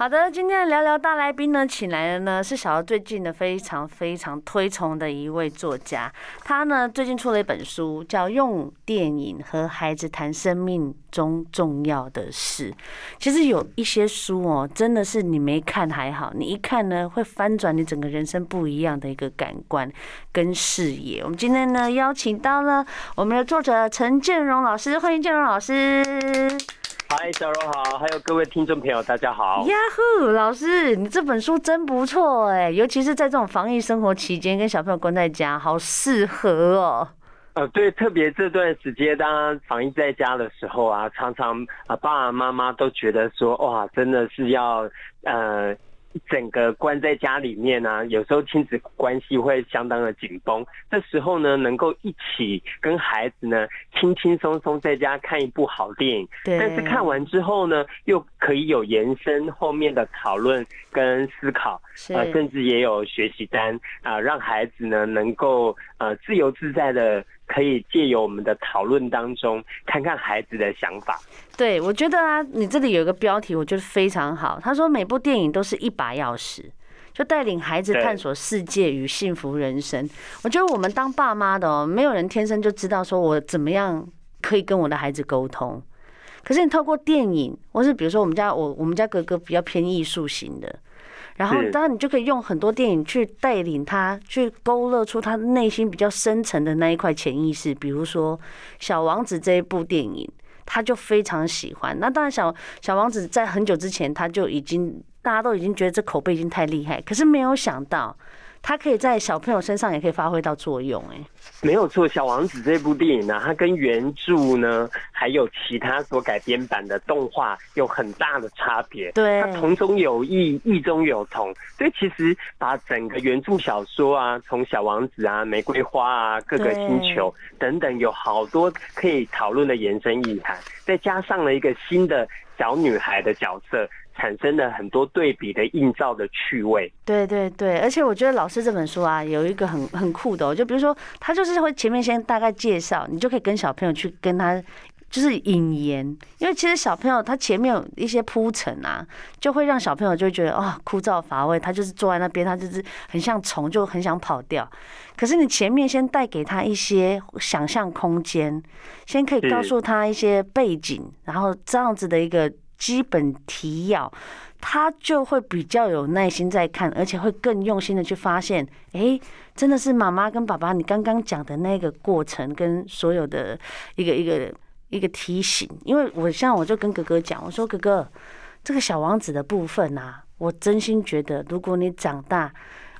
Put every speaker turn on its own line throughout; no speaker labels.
好的，今天的聊聊大来宾呢，请来的呢是小柔最近的非常非常推崇的一位作家。他呢最近出了一本书，叫《用电影和孩子谈生命中重要的事》。其实有一些书哦，真的是你没看还好，你一看呢会翻转你整个人生不一样的一个感官跟视野。我们今天呢邀请到了我们的作者陈建荣老师，欢迎建荣老师。
嗨，小柔好，还有各位听众朋友，大家好。
呀呼，老师，你这本书真不错哎，尤其是在这种防疫生活期间，跟小朋友关在家，好适合哦。
呃，对，特别这段时间，当防疫在家的时候啊，常常啊，爸爸妈妈都觉得说，哇，真的是要呃。整个关在家里面呢、啊，有时候亲子关系会相当的紧绷。这时候呢，能够一起跟孩子呢，轻轻松松在家看一部好电影。对。但是看完之后呢，又可以有延伸后面的讨论跟思考，呃，甚至也有学习单啊、呃，让孩子呢能够呃自由自在的。可以借由我们的讨论当中，看看孩子的想法。
对，我觉得啊，你这里有一个标题，我觉得非常好。他说，每部电影都是一把钥匙，就带领孩子探索世界与幸福人生。我觉得我们当爸妈的哦，没有人天生就知道说我怎么样可以跟我的孩子沟通。可是你透过电影，或是比如说我们家我我们家哥哥比较偏艺术型的。然后，当然你就可以用很多电影去带领他，去勾勒出他内心比较深层的那一块潜意识。比如说《小王子》这一部电影，他就非常喜欢。那当然，小小王子在很久之前他就已经，大家都已经觉得这口碑已经太厉害，可是没有想到。他可以在小朋友身上也可以发挥到作用，哎，
没有错。小王子这部电影呢，它跟原著呢，还有其他所改编版的动画有很大的差别。
对，
它同中有异，异中有同。所以其实把整个原著小说啊，从小王子啊、玫瑰花啊、各个星球等等，有好多可以讨论的延伸意涵，再加上了一个新的小女孩的角色。产生了很多对比的映照的趣味。
对对对，而且我觉得老师这本书啊，有一个很很酷的，就比如说他就是会前面先大概介绍，你就可以跟小朋友去跟他就是引言，因为其实小朋友他前面有一些铺陈啊，就会让小朋友就觉得啊、枯燥乏味，他就是坐在那边，他就是很像虫，就很想跑掉。可是你前面先带给他一些想象空间，先可以告诉他一些背景，然后这样子的一个。基本提要，他就会比较有耐心在看，而且会更用心的去发现，哎，真的是妈妈跟爸爸你刚刚讲的那个过程跟所有的一个一个一个提醒。因为我像我就跟哥哥讲，我说哥哥，这个小王子的部分啊，我真心觉得，如果你长大，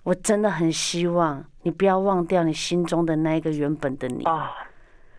我真的很希望你不要忘掉你心中的那一个原本的你啊。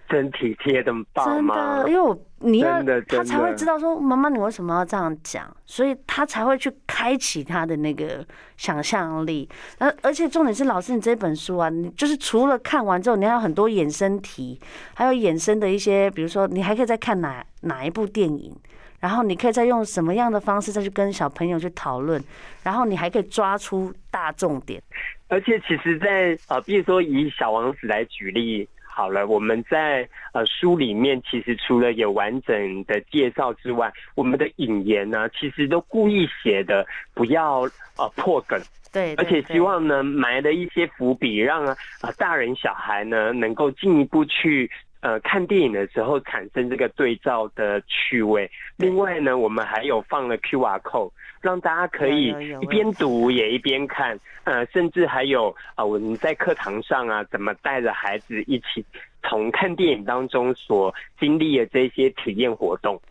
真体贴的爸妈，真的，
因为我你要他才会知道说，妈妈你为什么要这样讲，所以他才会去开启他的那个想象力。而而且重点是，老师你这本书啊，你就是除了看完之后，你还有很多衍生题，还有衍生的一些，比如说你还可以再看哪哪一部电影，然后你可以再用什么样的方式再去跟小朋友去讨论，然后你还可以抓出大重点。
而且其实在，在呃，比如说以小王子来举例。好了，我们在呃书里面其实除了有完整的介绍之外，我们的引言呢，其实都故意写的不要呃破梗，
对，
而且希望呢埋了一些伏笔，让啊大人小孩呢能够进一步去呃看电影的时候产生这个对照的趣味。另外呢，我们还有放了 QR code。让大家可以一边读也一边看，呃，甚至还有啊，我们在课堂上啊，怎么带着孩子一起从看电影当中所经历的这些体验活动。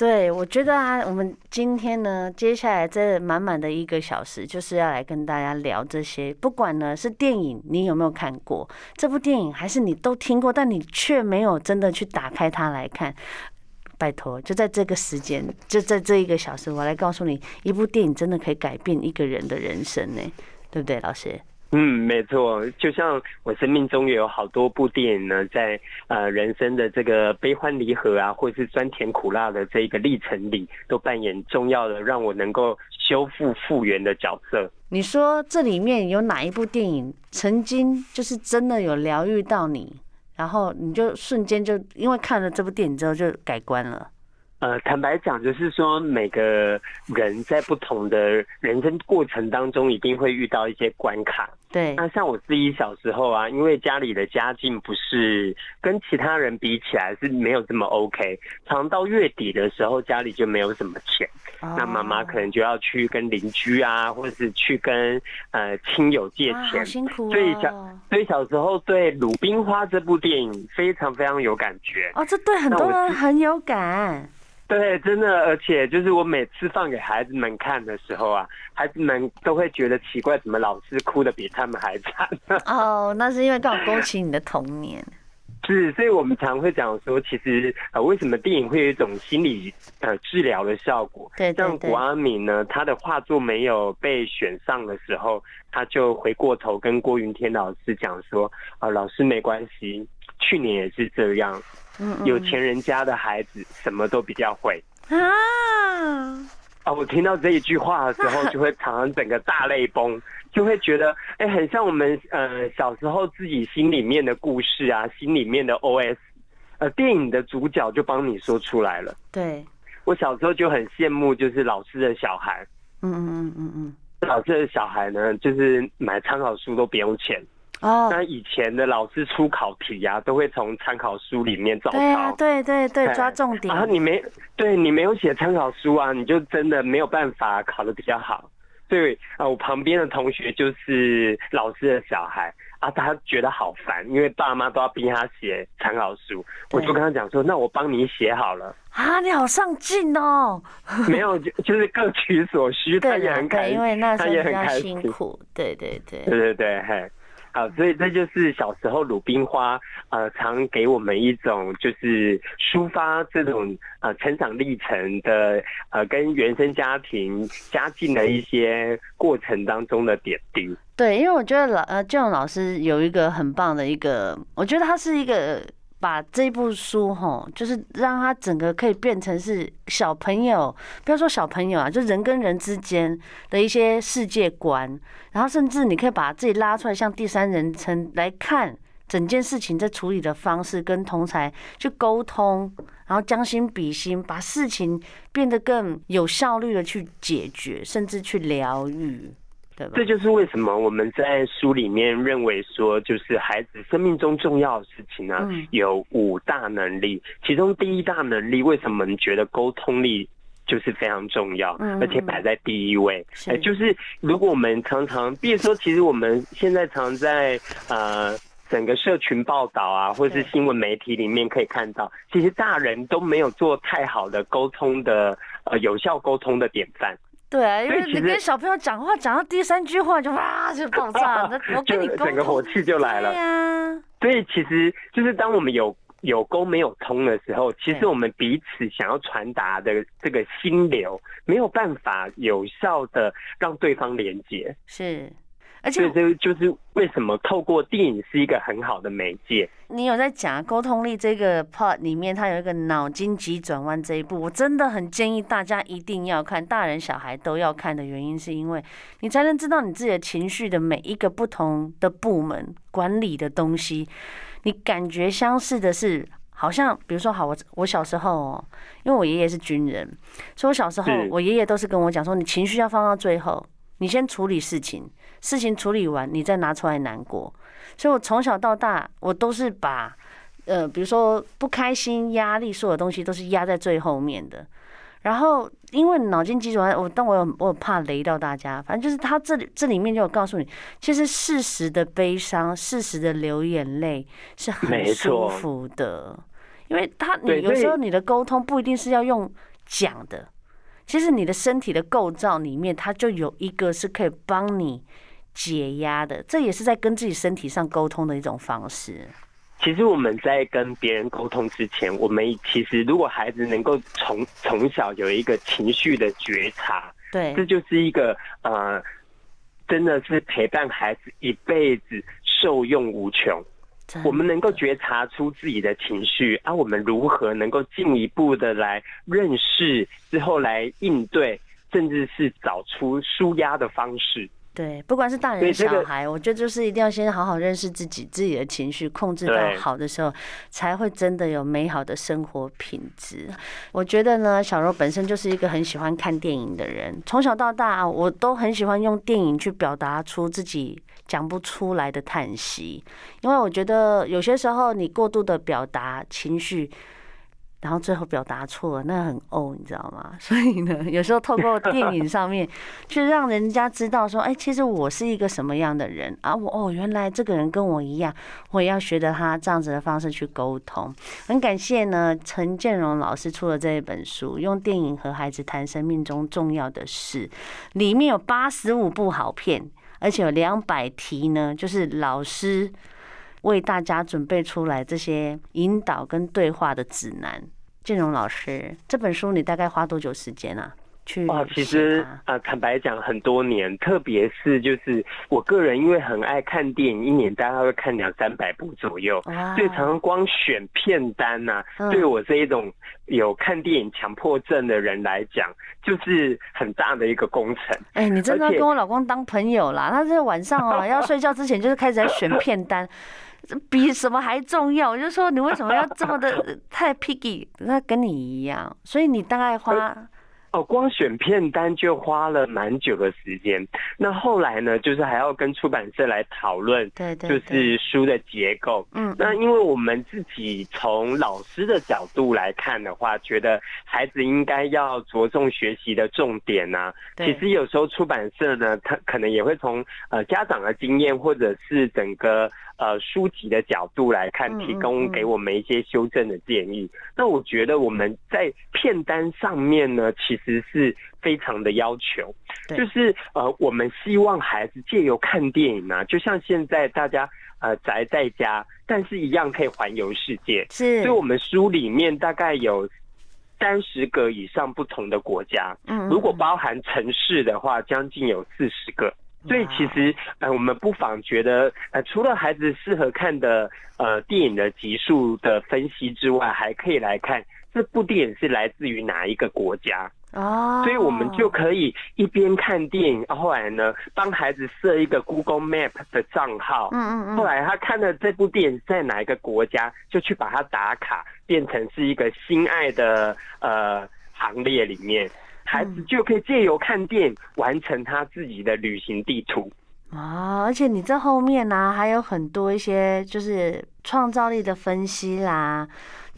对，我觉得啊，我们今天呢，接下来这满满的一个小时，就是要来跟大家聊这些。不管呢是电影，你有没有看过这部电影，还是你都听过，但你却没有真的去打开它来看。拜托，就在这个时间，就在这一个小时，我来告诉你，一部电影真的可以改变一个人的人生呢，对不对，老师？
嗯，没错。就像我生命中也有好多部电影呢，在呃人生的这个悲欢离合啊，或是酸甜苦辣的这一个历程里，都扮演重要的，让我能够修复复原的角色。
你说这里面有哪一部电影曾经就是真的有疗愈到你，然后你就瞬间就因为看了这部电影之后就改观了？
呃，坦白讲，就是说每个人在不同的人生过程当中，一定会遇到一些关卡。
对，
那像我自己小时候啊，因为家里的家境不是跟其他人比起来是没有这么 OK，常到月底的时候家里就没有什么钱，哦、那妈妈可能就要去跟邻居啊，或者是去跟呃亲友借钱，
辛苦、哦。
所以小所以小时候对《鲁冰花》这部电影非常非常有感觉。
哦，这对很多人很有感。
对，真的，而且就是我每次放给孩子们看的时候啊，孩子们都会觉得奇怪，怎么老师哭的比他们还惨？
哦，那是因为刚好勾起你的童年。
是，所以我们常会讲说，其实呃，为什么电影会有一种心理呃治疗的效果？
对，对，对，
像谷阿敏呢，他的画作没有被选上的时候，他就回过头跟郭云天老师讲说：“啊、呃，老师没关系，去年也是这样。”有钱人家的孩子什么都比较会啊！啊，我听到这一句话的时候，就会常常整个大泪崩，就会觉得哎，很像我们呃小时候自己心里面的故事啊，心里面的 OS，呃，电影的主角就帮你说出来了。
对，
我小时候就很羡慕，就是老师的小孩。嗯嗯嗯嗯嗯，老师的小孩呢，就是买参考书都不用钱。哦，那以前的老师出考题呀、啊，都会从参考书里面照抄。对啊，
对对对，抓重点。
然后你没对你没有写参考书啊，你就真的没有办法考得比较好。对啊，我旁边的同学就是老师的小孩啊，他觉得好烦，因为爸妈都要逼他写参考书。我就跟他讲说，那我帮你写好了。
啊，你好上进哦。
没有，就就是各取所需。他也很开心，
因为那时候比较辛苦。对对对。
对对对，嘿。好，所以这就是小时候鲁冰花，呃，常给我们一种就是抒发这种呃成长历程的呃跟原生家庭家境的一些过程当中的点滴。
对，因为我觉得老呃这种老师有一个很棒的一个，我觉得他是一个。把这部书哈，就是让他整个可以变成是小朋友，不要说小朋友啊，就人跟人之间的一些世界观，然后甚至你可以把自己拉出来，像第三人称来看整件事情在处理的方式，跟同侪去沟通，然后将心比心，把事情变得更有效率的去解决，甚至去疗愈。
这就是为什么我们在书里面认为说，就是孩子生命中重要的事情呢，有五大能力，其中第一大能力，为什么你觉得沟通力就是非常重要，而且摆在第一位？哎，就是如果我们常常，比如说，其实我们现在常在呃整个社群报道啊，或是新闻媒体里面可以看到，其实大人都没有做太好的沟通的呃有效沟通的典范。
对啊，因为你跟小朋友讲话讲到第三句话就哇就爆炸，那 我跟你沟通，
整个火气就来了。对呀，所以其实就是当我们有有沟没有通的时候，其实我们彼此想要传达的这个心流没有办法有效的让对方连接。
是。而且
这就是为什么透过电影是一个很好的媒介。
你有在讲沟通力这个 part 里面，它有一个脑筋急转弯这一步，我真的很建议大家一定要看，大人小孩都要看的原因，是因为你才能知道你自己的情绪的每一个不同的部门管理的东西。你感觉相似的是，好像比如说，好，我我小时候哦，因为我爷爷是军人，所以我小时候我爷爷都是跟我讲说，你情绪要放到最后，你先处理事情。事情处理完，你再拿出来难过，所以我从小到大，我都是把，呃，比如说不开心、压力，所有东西都是压在最后面的。然后，因为脑筋急转弯，我但我有我有怕雷到大家，反正就是他这里这里面就有告诉你，其实适时的悲伤、适时的流眼泪是很舒服的，因为他你有时候你的沟通不一定是要用讲的，其实你的身体的构造里面，它就有一个是可以帮你。解压的，这也是在跟自己身体上沟通的一种方式。
其实我们在跟别人沟通之前，我们其实如果孩子能够从从小有一个情绪的觉察，
对，
这就是一个呃，真的是陪伴孩子一辈子受用无穷。我们能够觉察出自己的情绪，啊，我们如何能够进一步的来认识之后来应对？甚至是找出舒压的方式。
对，不管是大人小孩，我觉得就是一定要先好好认识自己，自己的情绪控制到好的时候，才会真的有美好的生活品质。我觉得呢，小柔本身就是一个很喜欢看电影的人，从小到大我都很喜欢用电影去表达出自己讲不出来的叹息，因为我觉得有些时候你过度的表达情绪。然后最后表达错了，那很哦，你知道吗？所以呢，有时候透过电影上面 去让人家知道说，哎，其实我是一个什么样的人啊？我哦，原来这个人跟我一样，我也要学着他这样子的方式去沟通。很感谢呢，陈建荣老师出了这一本书，用电影和孩子谈生命中重要的事，里面有八十五部好片，而且有两百题呢，就是老师。为大家准备出来这些引导跟对话的指南，建荣老师，这本书你大概花多久时间啊？去
哇，其实啊，坦白讲，很多年，特别是就是我个人，因为很爱看电影，一年大概会看两三百部左右，所以常常光选片单呐、啊，对我这一种有看电影强迫症的人来讲，就是很大的一个工程。
哎，你真的要跟我老公当朋友啦？他是晚上哦 要睡觉之前，就是开始在选片单。比什么还重要？我就说你为什么要这么的 太 picky？那跟你一样，所以你大概花。
哦，光选片单就花了蛮久的时间。那后来呢，就是还要跟出版社来讨论，对，就是书的结构。嗯，那因为我们自己从老师的角度来看的话，觉得孩子应该要着重学习的重点呢、啊。其实有时候出版社呢，他可能也会从呃家长的经验，或者是整个呃书籍的角度来看，提供给我们一些修正的建议。那我觉得我们在片单上面呢，其实。其实是非常的要求，就是呃，我们希望孩子借由看电影啊，就像现在大家呃宅在家，但是一样可以环游世界。是，所以我们书里面大概有三十个以上不同的国家，嗯，如果包含城市的话，将近有四十个。所以其实呃，我们不妨觉得呃，除了孩子适合看的呃电影的集数的分析之外，还可以来看这部电影是来自于哪一个国家。哦，所以我们就可以一边看电影，后来呢，帮孩子设一个 Google Map 的账号。嗯嗯嗯。后来他看了这部电影在哪一个国家，就去把它打卡，变成是一个心爱的呃行列里面，孩子就可以借由看电影完成他自己的旅行地图。
啊，而且你这后面呢、啊，还有很多一些就是创造力的分析啦，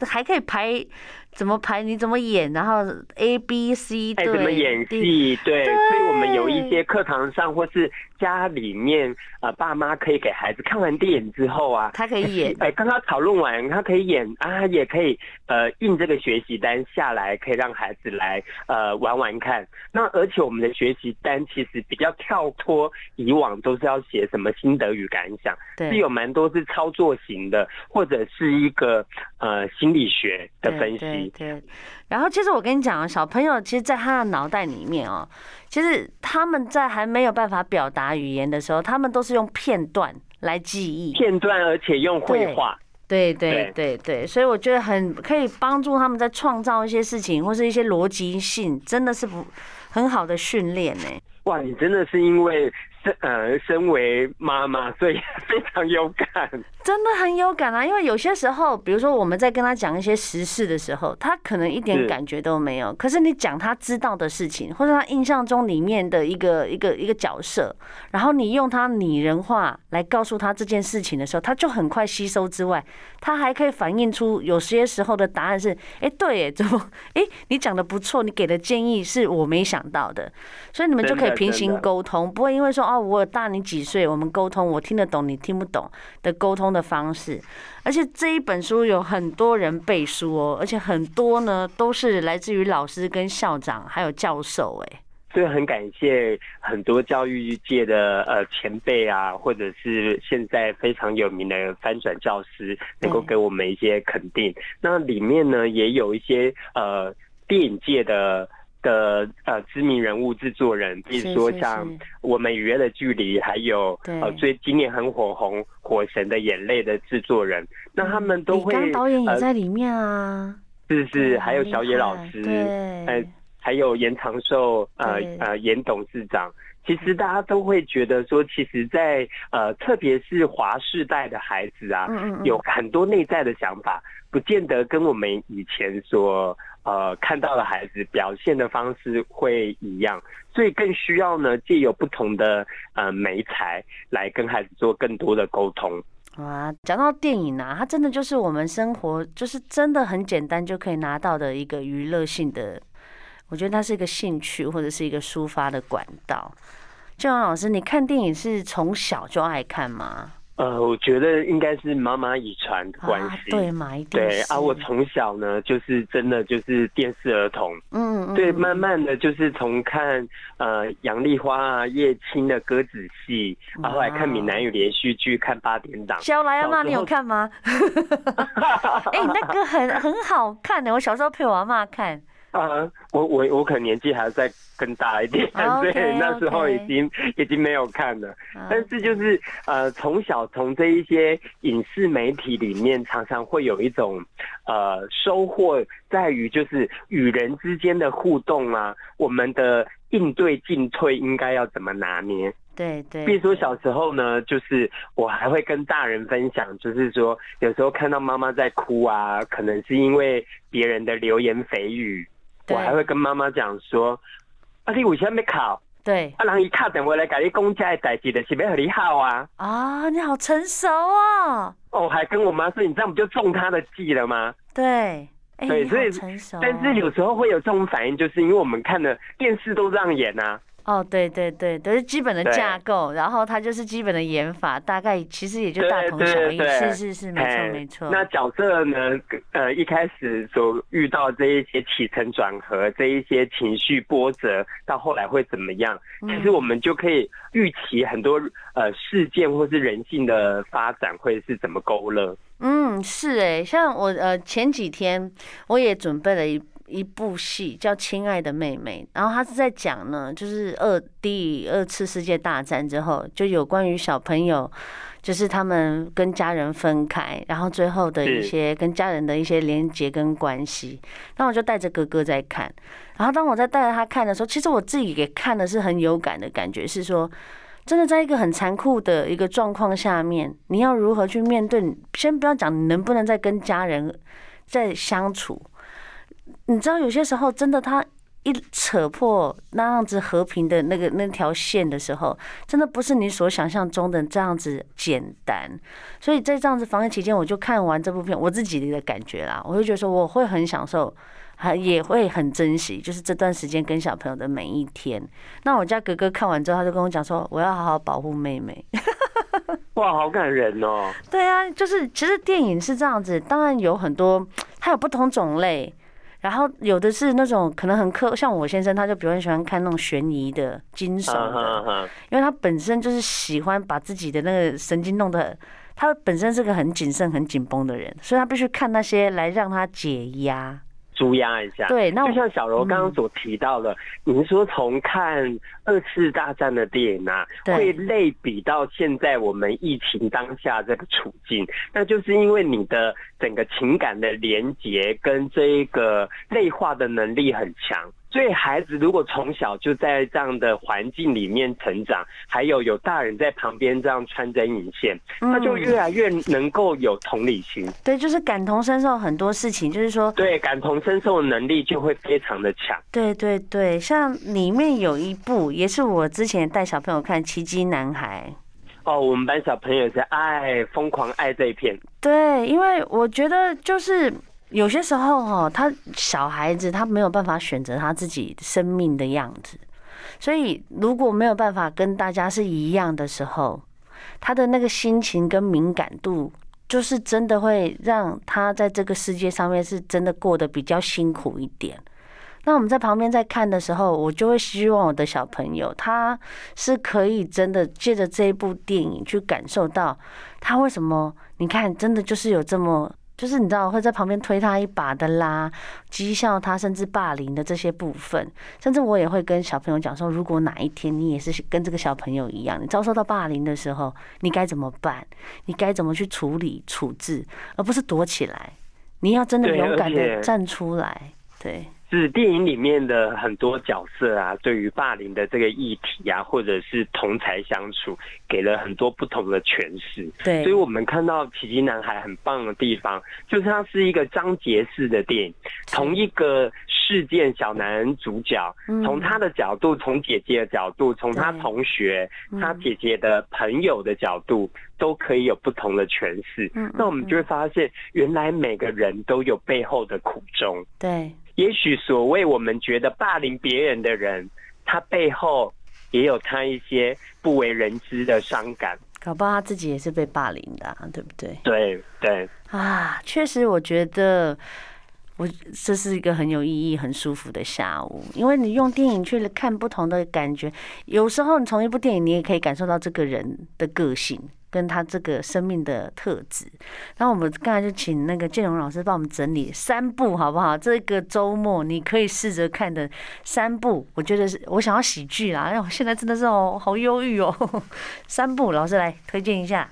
还可以排。怎么排？你怎么演？然后 A B C 对，
怎么演戏？对，所以我们有一些课堂上或是家里面，呃，爸妈可以给孩子看完电影之后啊，
他可以演。
哎，刚刚讨论完，他可以演啊，也可以呃印这个学习单下来，可以让孩子来呃玩玩看。那而且我们的学习单其实比较跳脱以往都是要写什么心得与感想，对，是有蛮多是操作型的，或者是一个呃心理学的分析。
对，然后其实我跟你讲啊，小朋友其实，在他的脑袋里面哦，其实他们在还没有办法表达语言的时候，他们都是用片段来记忆，
片段，而且用绘画，
对对。对对对，所以我觉得很可以帮助他们在创造一些事情，或是一些逻辑性，真的是不很好的训练呢。
哇，你真的是因为。身呃，身为妈妈，所以 非常有感，
真的很有感啊！因为有些时候，比如说我们在跟他讲一些时事的时候，他可能一点感觉都没有。可是你讲他知道的事情，或者他印象中里面的一个一个一个角色，然后你用他拟人化来告诉他这件事情的时候，他就很快吸收之外，他还可以反映出有些时候的答案是：哎，对，哎，怎么？哎，你讲的不错，你给的建议是我没想到的，所以你们就可以平行沟通，不会因为说。哦，我大你几岁？我们沟通，我听得懂，你听不懂的沟通的方式。而且这一本书有很多人背书哦，而且很多呢都是来自于老师跟校长还有教授。哎，
所以很感谢很多教育界的呃前辈啊，或者是现在非常有名的翻转教师，能够给我们一些肯定。那里面呢也有一些呃电影界的。的呃知名人物制作人，比如说像我们《与爱的距离》，还有呃最今年很火红《火神的眼泪》的制作人，那他们都会。
李刚导演也在里面啊。
是是，还有小野老师，对。还有严长寿呃呃严董事长。其实大家都会觉得说，其实在，在呃，特别是华世代的孩子啊，有很多内在的想法，不见得跟我们以前所呃看到的孩子表现的方式会一样，所以更需要呢，借由不同的呃媒材来跟孩子做更多的沟通。
哇，讲到电影啊，它真的就是我们生活，就是真的很简单就可以拿到的一个娱乐性的。我觉得它是一个兴趣或者是一个抒发的管道。建煌老师，你看电影是从小就爱看吗？
呃，我觉得应该是妈妈遗传的关系，啊，
对嘛？一定
对啊，我从小呢就是真的就是电视儿童，嗯，嗯，对，慢慢的就是从看呃杨丽花啊、叶青的歌仔戏，然后来看闽南语连续剧，看八点档。
小来阿妈，你有看吗？哎、欸，那个很很好看的，我小时候陪我阿妈看。
啊、uh,，我我我可能年纪还要再更大一点，okay, 所以那时候已经.已经没有看了。但是就是呃，从小从这一些影视媒体里面，常常会有一种呃收获，在于就是与人之间的互动啊，我们的应对进退应该要怎么拿捏？
对对。
比如说小时候呢，就是我还会跟大人分享，就是说有时候看到妈妈在哭啊，可能是因为别人的流言蜚语。我还会跟妈妈讲说，啊，你为什么没考？
对，
啊，人一卡电话来跟你公家的代志的，是要和你好啊。
啊，你好成熟哦。
哦，还跟我妈说，你这样不就中他的计了吗？
对，欸、
对，所以成熟。但是有时候会有这种反应，就是因为我们看的电视都这样演啊。
哦，对对对，都是基本的架构，然后它就是基本的演法，大概其实也就大同小异，是是是，没错没错。
那角色呢？呃，一开始所遇到这一些起承转合，这一些情绪波折，到后来会怎么样？其实我们就可以预期很多呃事件或是人性的发展会是怎么勾勒。
嗯，是哎，像我呃前几天我也准备了一。一部戏叫《亲爱的妹妹》，然后他是在讲呢，就是二第二次世界大战之后，就有关于小朋友，就是他们跟家人分开，然后最后的一些跟家人的一些连结跟关系。那我就带着哥哥在看，然后当我在带着他看的时候，其实我自己给看的是很有感的感觉，是说真的，在一个很残酷的一个状况下面，你要如何去面对？先不要讲你能不能再跟家人再相处。你知道有些时候真的，他一扯破那样子和平的那个那条线的时候，真的不是你所想象中的这样子简单。所以在这样子防疫期间，我就看完这部片，我自己的感觉啦，我就觉得说我会很享受，还也会很珍惜，就是这段时间跟小朋友的每一天。那我家哥哥看完之后，他就跟我讲说，我要好好保护妹妹。
哇，好感人哦！
对啊，就是其实电影是这样子，当然有很多，它有不同种类。然后有的是那种可能很刻，像我先生他就比较喜欢看那种悬疑的、惊悚的，因为他本身就是喜欢把自己的那个神经弄得，他本身是个很谨慎、很紧绷的人，所以他必须看那些来让他解压。
纾压一下，对，那就像小柔刚刚所提到的，您、嗯、说从看二次大战的电影啊，会类比到现在我们疫情当下这个处境，那就是因为你的整个情感的连结跟这一个内化的能力很强。所以孩子如果从小就在这样的环境里面成长，还有有大人在旁边这样穿针引线，他就越来越能够有同理心。
对，就是感同身受很多事情，就是说，
对，感同身受的能力就会非常的强。
对对对，像里面有一部也是我之前带小朋友看《奇迹男孩》。
哦，我们班小朋友在爱疯狂爱这一片。
对，因为我觉得就是。有些时候哈，他小孩子他没有办法选择他自己生命的样子，所以如果没有办法跟大家是一样的时候，他的那个心情跟敏感度，就是真的会让他在这个世界上面是真的过得比较辛苦一点。那我们在旁边在看的时候，我就会希望我的小朋友他是可以真的借着这一部电影去感受到他为什么，你看真的就是有这么。就是你知道会在旁边推他一把的啦，讥笑他，甚至霸凌的这些部分，甚至我也会跟小朋友讲说，如果哪一天你也是跟这个小朋友一样，你遭受到霸凌的时候，你该怎么办？你该怎么去处理处置，而不是躲起来。你要真的勇敢的站出来。对。
是电影里面的很多角色啊，对于霸凌的这个议题啊，或者是同才相处，给了很多不同的诠释。
对，
所以我们看到《奇迹男孩》很棒的地方，就是它是一个章节式的电影，同一个事件，小男主角从他的角度，从姐姐的角度，从他同学、他姐姐的朋友的角度，都可以有不同的诠释。那我们就会发现，原来每个人都有背后的苦衷。
对。
也许所谓我们觉得霸凌别人的人，他背后也有他一些不为人知的伤感，
搞不好他自己也是被霸凌的，对不对？
对对
啊，确实，我觉得我这是一个很有意义、很舒服的下午，因为你用电影去看不同的感觉，有时候你从一部电影，你也可以感受到这个人的个性。跟他这个生命的特质，然后我们刚才就请那个建荣老师帮我们整理三部，好不好？这个周末你可以试着看的三部，我觉得是我想要喜剧啦，因为我现在真的是哦，好忧郁哦。三部，老师来推荐一下。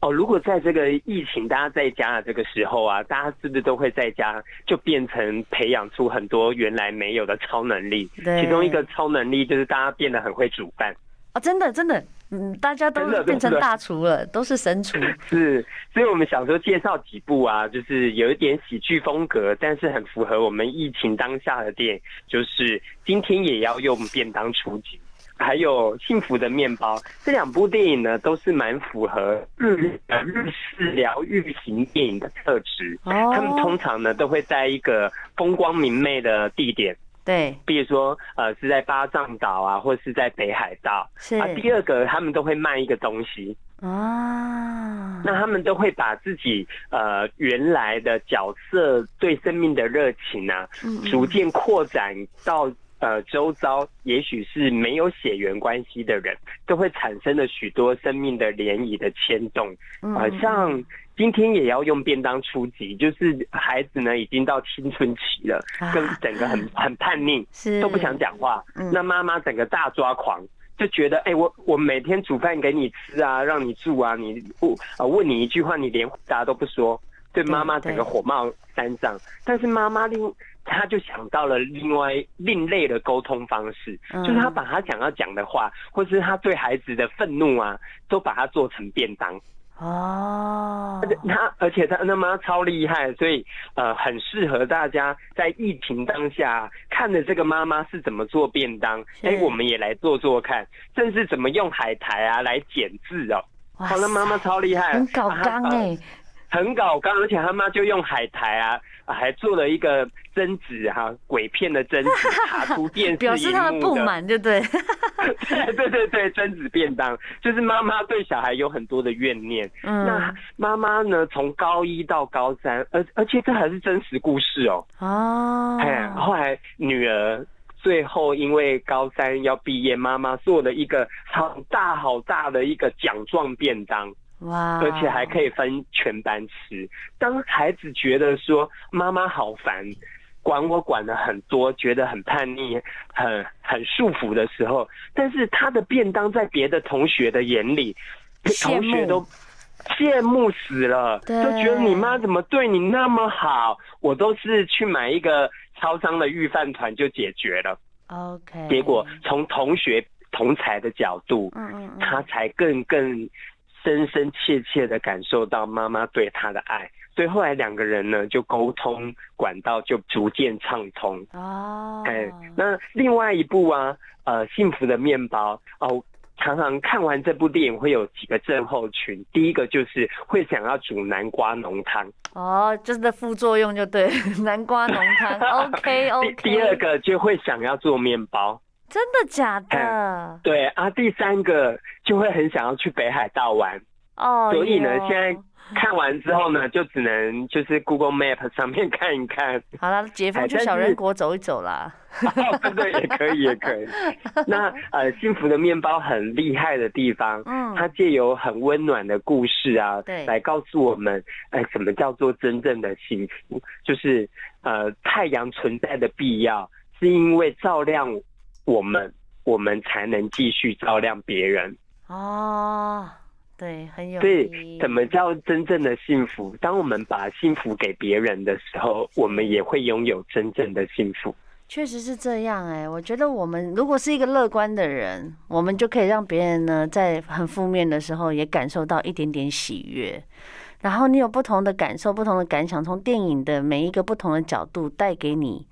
哦，如果在这个疫情大家在家的这个时候啊，大家是不是都会在家就变成培养出很多原来没有的超能力？
对。
其中一个超能力就是大家变得很会煮饭。
哦，真的，真的。嗯，大家都变成大厨了，都是神厨。
是，所以我们想说介绍几部啊，就是有一点喜剧风格，但是很符合我们疫情当下的电影，就是今天也要用便当出击，还有幸福的面包这两部电影呢，都是蛮符合日呃日式疗愈型电影的特质。哦，他们通常呢都会在一个风光明媚的地点。
对，
比如说，呃，是在巴藏岛啊，或是在北海道。
是
啊。第二个，他们都会卖一个东西
啊。
那他们都会把自己呃原来的角色对生命的热情啊，逐渐扩展到呃周遭，也许是没有血缘关系的人，都会产生了许多生命的涟漪的牵动。啊，像。今天也要用便当出击，就是孩子呢已经到青春期了，跟整个很很叛逆，都不想讲话。那妈妈整个大抓狂，就觉得哎、欸，我我每天煮饭给你吃啊，让你住啊，你不啊问你一句话，你连回答都不说，对妈妈整个火冒三丈。但是妈妈另她就想到了另外另类的沟通方式，就是她把她想要讲的话，或是她对孩子的愤怒啊，都把它做成便当。
哦，
他而且他他妈超厉害，所以呃很适合大家在疫情当下看的这个妈妈是怎么做便当，哎、欸，我们也来做做看，甚至怎么用海苔啊来剪字哦。哇，那，妈妈超厉害，
很搞刚哎。
很搞刚，而且他妈就用海苔啊，还做了一个贞子哈，鬼片的贞子卡出电视，
表示他的不满，对不对？
对对对对，贞子便当就是妈妈对小孩有很多的怨念。嗯，那妈妈呢，从高一到高三，而而且这还是真实故事哦。
哦，
哎，后来女儿最后因为高三要毕业，妈妈做了一个好大好大的一个奖状便当。
哇！
而且还可以分全班吃。当孩子觉得说妈妈好烦，管我管的很多，觉得很叛逆、很很束缚的时候，但是他的便当在别的同学的眼里，同学都羡慕死了，都觉得你妈怎么对你那么好？我都是去买一个超商的预饭团就解决了。
OK，
结果从同学同才的角度，嗯嗯，他才更更。深深切切的感受到妈妈对他的爱，所以后来两个人呢就沟通管道就逐渐畅通。
哦，
哎，那另外一部啊，呃，幸福的面包哦，常常看完这部电影会有几个症候群，第一个就是会想要煮南瓜浓汤。
哦，就是副作用就对，南瓜浓汤。OK OK。
第二个就会想要做面包。
真的假的？
对啊，第三个就会很想要去北海道玩
哦。
所以呢，现在看完之后呢，就只能就是 Google Map 上面看一看。
好了，解封去小人国走一走啦。
哦，对对，也可以，也可以。那呃，幸福的面包很厉害的地方，嗯，它借由很温暖的故事啊，对，来告诉我们，哎，什么叫做真正的幸福？就是呃，太阳存在的必要，是因为照亮。我们我们才能继续照亮别人
哦，对，很有。
对，怎么叫真正的幸福？当我们把幸福给别人的时候，我们也会拥有真正的幸福。
确实是这样哎、欸，我觉得我们如果是一个乐观的人，我们就可以让别人呢在很负面的时候也感受到一点点喜悦。然后你有不同的感受、不同的感想，从电影的每一个不同的角度带给你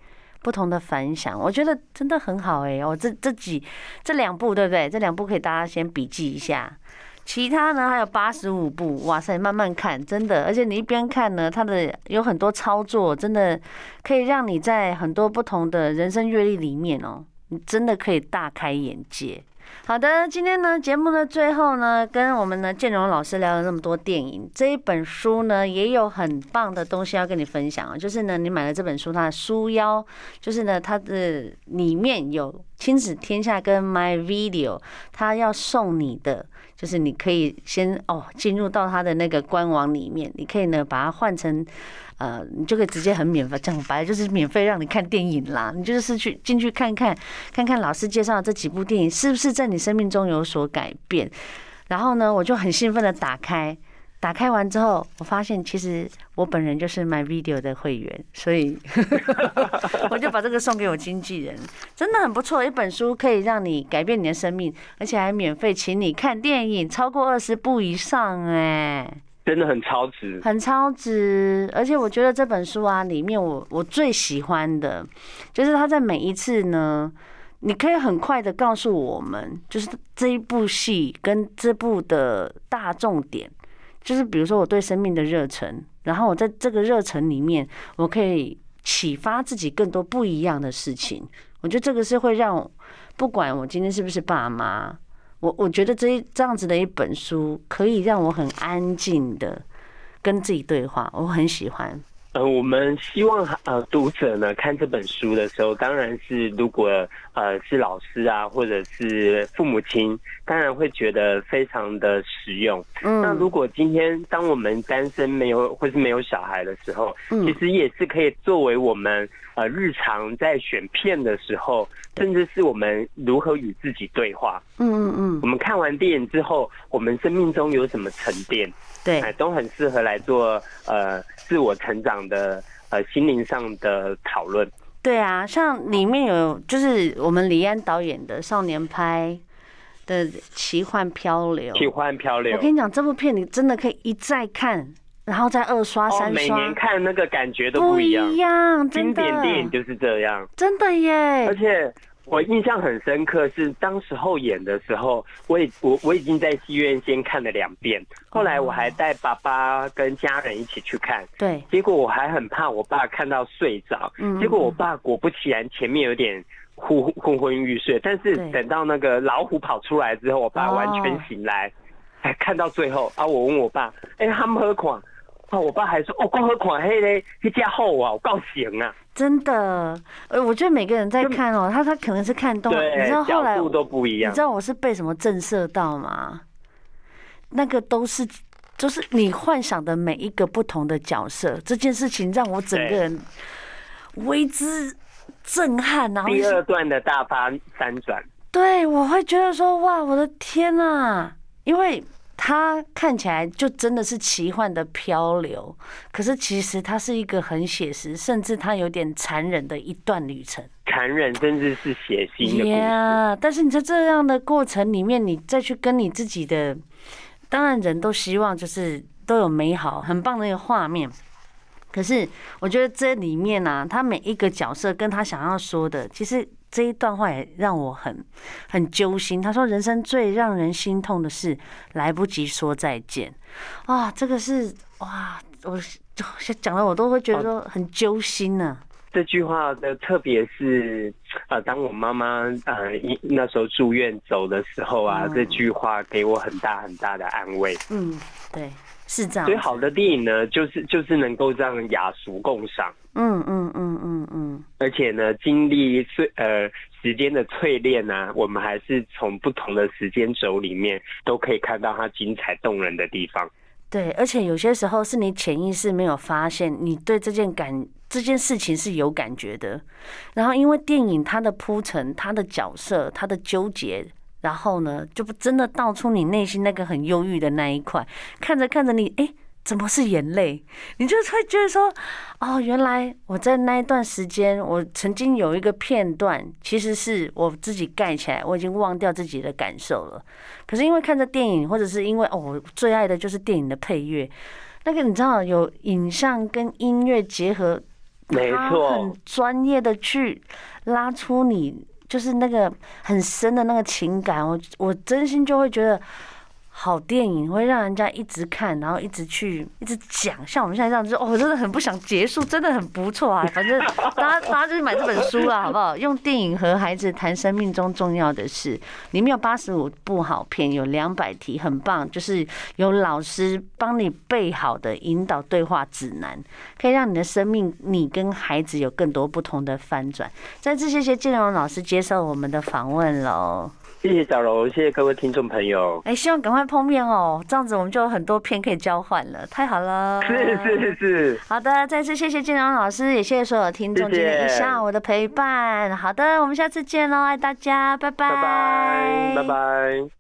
不同的反响，我觉得真的很好哎、我这这几这两部对不对？这两部可以大家先笔记一下。其他呢还有八十五部，哇塞，慢慢看，真的，而且你一边看呢，它的有很多操作，真的可以让你在很多不同的人生阅历里面哦，你真的可以大开眼界。好的，今天呢节目的最后呢，跟我们的建荣老师聊了那么多电影，这一本书呢也有很棒的东西要跟你分享啊，就是呢你买了这本书，它的书腰，就是呢它的里面有亲子天下跟 My Video，它要送你的。就是你可以先哦进入到他的那个官网里面，你可以呢把它换成，呃，你就可以直接很免费，讲白就是免费让你看电影啦。你就是去进去看看，看看老师介绍的这几部电影是不是在你生命中有所改变。然后呢，我就很兴奋的打开。打开完之后，我发现其实我本人就是 My Video 的会员，所以 我就把这个送给我经纪人，真的很不错。一本书可以让你改变你的生命，而且还免费请你看电影超过二十部以上，哎，
真的很超值，
很超值。而且我觉得这本书啊，里面我我最喜欢的就是他在每一次呢，你可以很快的告诉我们，就是这一部戏跟这部的大重点。就是比如说我对生命的热忱，然后我在这个热忱里面，我可以启发自己更多不一样的事情。我觉得这个是会让不管我今天是不是爸妈，我我觉得这一这样子的一本书可以让我很安静的跟自己对话，我很喜欢。
呃，我们希望呃读者呢看这本书的时候，当然是如果呃是老师啊，或者是父母亲，当然会觉得非常的实用。嗯，那如果今天当我们单身没有或是没有小孩的时候，嗯，其实也是可以作为我们呃日常在选片的时候，甚至是我们如何与自己对话。嗯嗯嗯，我们看完电影之后，我们生命中有什么沉淀？
对，
都很适合来做呃自我成长的呃心灵上的讨论。
对啊，像里面有就是我们李安导演的少年派的奇幻漂流，
奇幻漂流。
我跟你讲，这部片你真的可以一再看，然后再二刷三刷，
每年看那个感觉都不一样。
不一样，真的。
经典电影就是这样，
真的耶。
而且。我印象很深刻，是当时候演的时候，我已我我已经在戏院先看了两遍，后来我还带爸爸跟家人一起去看，
对，
结果我还很怕我爸看到睡着，嗯，结果我爸果不其然前面有点昏昏昏欲睡，但是等到那个老虎跑出来之后，我爸完全醒来，还看到最后啊，我问我爸，哎，他们喝垮？啊，我爸还说，哦，光喝垮黑嘞，一家厚啊，我告醒啊。
真的，呃，我觉得每个人在看哦，他他可能是看动画，你知道后来
都不一样。
你知道我是被什么震慑到吗？那个都是，就是你幻想的每一个不同的角色，这件事情让我整个人为之震撼。然后
第二段的大发三转，
对，我会觉得说哇，我的天呐，因为。它看起来就真的是奇幻的漂流，可是其实它是一个很写实，甚至它有点残忍的一段旅程。
残忍，甚至是血腥的。
Yeah，但是你在这样的过程里面，你再去跟你自己的，当然人都希望就是都有美好、很棒的一个画面。可是我觉得这里面呢、啊，他每一个角色跟他想要说的，其实。这一段话也让我很很揪心。他说：“人生最让人心痛的是来不及说再见。”啊，这个是哇，我讲的我都会觉得说很揪心呢、啊。
这句话的特别是呃，当我妈妈呃那时候住院走的时候啊，这句话给我很大很大的安慰。
嗯，对。是这样，
所以好的电影呢，就是就是能够让雅俗共赏。
嗯嗯嗯嗯嗯。
而且呢，经历岁呃时间的淬炼呢，我们还是从不同的时间轴里面都可以看到它精彩动人的地方。
对，而且有些时候是你潜意识没有发现，你对这件感这件事情是有感觉的。然后因为电影它的铺陈、它的角色、它的纠结。然后呢，就不真的道出你内心那个很忧郁的那一块。看着看着你，哎，怎么是眼泪？你就会觉得说，哦，原来我在那一段时间，我曾经有一个片段，其实是我自己盖起来，我已经忘掉自己的感受了。可是因为看着电影，或者是因为哦，我最爱的就是电影的配乐，那个你知道有影像跟音乐结合，
没错，
很专业的去拉出你就是那个很深的那个情感，我我真心就会觉得。好电影会让人家一直看，然后一直去一直讲，像我们现在这样子，哦，真的很不想结束，真的很不错啊。反正大家大家就去买这本书了，好不好？用电影和孩子谈生命中重要的事，里面有八十五部好片，有两百题，很棒，就是有老师帮你备好的引导对话指南，可以让你的生命，你跟孩子有更多不同的翻转。再次谢谢建荣老师接受我们的访问喽。
谢谢小龙，谢谢各位听众朋友。
哎，希望赶快碰面哦，这样子我们就有很多片可以交换了，太好了。
是是是。
好的，再次谢谢建荣老师，也谢谢所有听众今天一下午的陪伴。好的，我们下次见喽，爱大家，拜拜。
拜拜，拜拜。